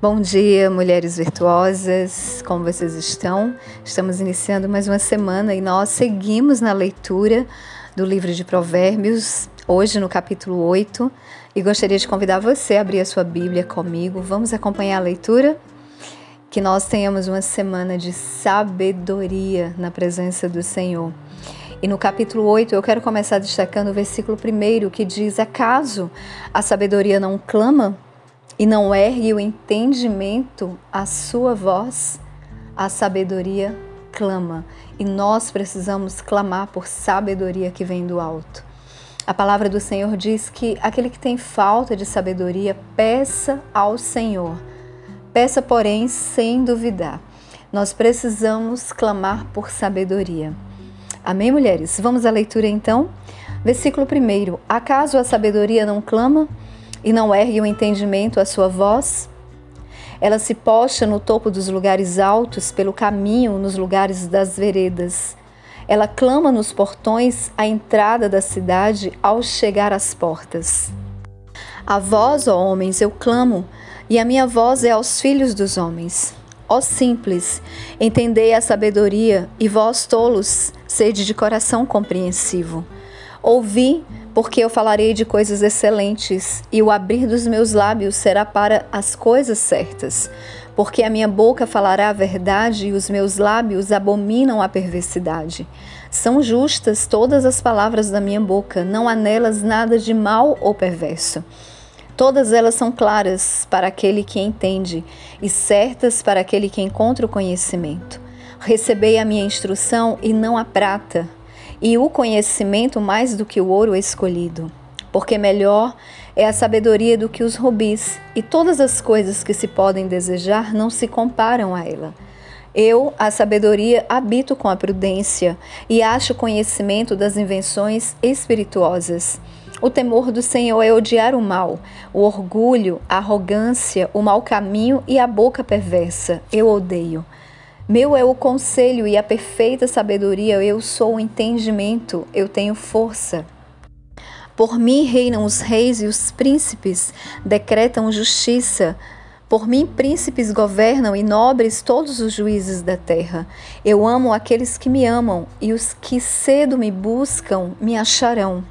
Bom dia, mulheres virtuosas, como vocês estão? Estamos iniciando mais uma semana e nós seguimos na leitura do livro de Provérbios, hoje no capítulo 8, e gostaria de convidar você a abrir a sua Bíblia comigo. Vamos acompanhar a leitura? Que nós tenhamos uma semana de sabedoria na presença do Senhor. E no capítulo 8 eu quero começar destacando o versículo 1 que diz: Acaso a sabedoria não clama? E não ergue o entendimento a sua voz, a sabedoria clama. E nós precisamos clamar por sabedoria que vem do alto. A palavra do Senhor diz que aquele que tem falta de sabedoria, peça ao Senhor. Peça, porém, sem duvidar. Nós precisamos clamar por sabedoria. Amém, mulheres? Vamos à leitura então? Versículo 1: Acaso a sabedoria não clama? E não ergue o entendimento à sua voz? Ela se posta no topo dos lugares altos, pelo caminho, nos lugares das veredas. Ela clama nos portões à entrada da cidade ao chegar às portas. A vós, ó homens, eu clamo, e a minha voz é aos filhos dos homens. Ó simples, entendei a sabedoria, e vós, tolos, sede de coração compreensivo. Ouvi, porque eu falarei de coisas excelentes, e o abrir dos meus lábios será para as coisas certas. Porque a minha boca falará a verdade e os meus lábios abominam a perversidade. São justas todas as palavras da minha boca, não há nelas nada de mal ou perverso. Todas elas são claras para aquele que entende e certas para aquele que encontra o conhecimento. Recebei a minha instrução e não a prata e o conhecimento mais do que o ouro escolhido. Porque melhor é a sabedoria do que os rubis, e todas as coisas que se podem desejar não se comparam a ela. Eu, a sabedoria, habito com a prudência e acho conhecimento das invenções espirituosas. O temor do Senhor é odiar o mal, o orgulho, a arrogância, o mau caminho e a boca perversa. Eu odeio. Meu é o conselho e a perfeita sabedoria, eu sou o entendimento, eu tenho força. Por mim reinam os reis e os príncipes, decretam justiça. Por mim, príncipes governam e nobres todos os juízes da terra. Eu amo aqueles que me amam, e os que cedo me buscam me acharão.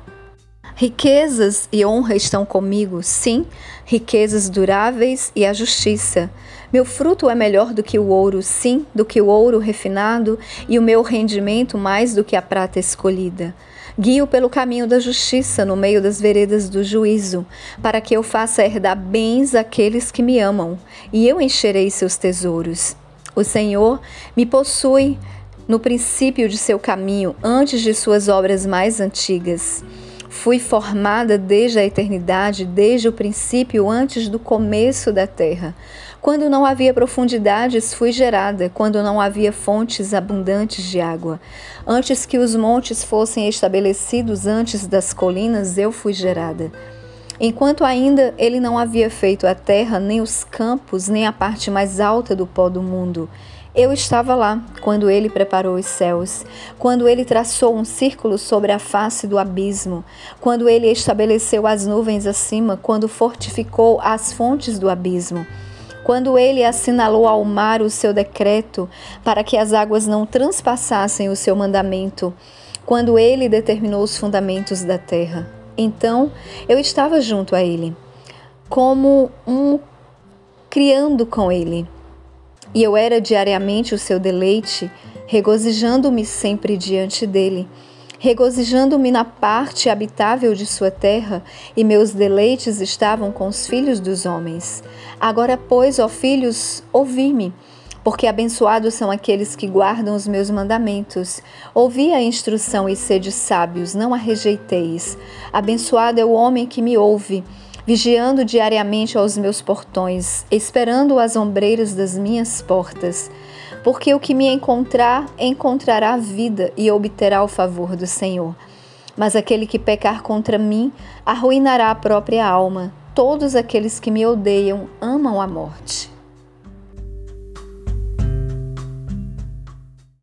Riquezas e honra estão comigo, sim, riquezas duráveis e a justiça. Meu fruto é melhor do que o ouro, sim, do que o ouro refinado, e o meu rendimento mais do que a prata escolhida. Guio pelo caminho da justiça no meio das veredas do juízo, para que eu faça herdar bens àqueles que me amam, e eu encherei seus tesouros. O Senhor me possui no princípio de seu caminho, antes de suas obras mais antigas. Fui formada desde a eternidade, desde o princípio, antes do começo da terra. Quando não havia profundidades, fui gerada, quando não havia fontes abundantes de água. Antes que os montes fossem estabelecidos, antes das colinas, eu fui gerada. Enquanto ainda ele não havia feito a terra, nem os campos, nem a parte mais alta do pó do mundo. Eu estava lá quando ele preparou os céus, quando ele traçou um círculo sobre a face do abismo, quando ele estabeleceu as nuvens acima, quando fortificou as fontes do abismo. Quando ele assinalou ao mar o seu decreto para que as águas não transpassassem o seu mandamento, quando ele determinou os fundamentos da terra. Então eu estava junto a ele, como um criando com ele e eu era diariamente o seu deleite, regozijando-me sempre diante dele, regozijando-me na parte habitável de sua terra, e meus deleites estavam com os filhos dos homens. Agora, pois, ó filhos, ouvi-me. Porque abençoados são aqueles que guardam os meus mandamentos. Ouvi a instrução e sede sábios, não a rejeiteis. Abençoado é o homem que me ouve vigiando diariamente aos meus portões, esperando as ombreiras das minhas portas. Porque o que me encontrar, encontrará vida e obterá o favor do Senhor. Mas aquele que pecar contra mim, arruinará a própria alma. Todos aqueles que me odeiam amam a morte.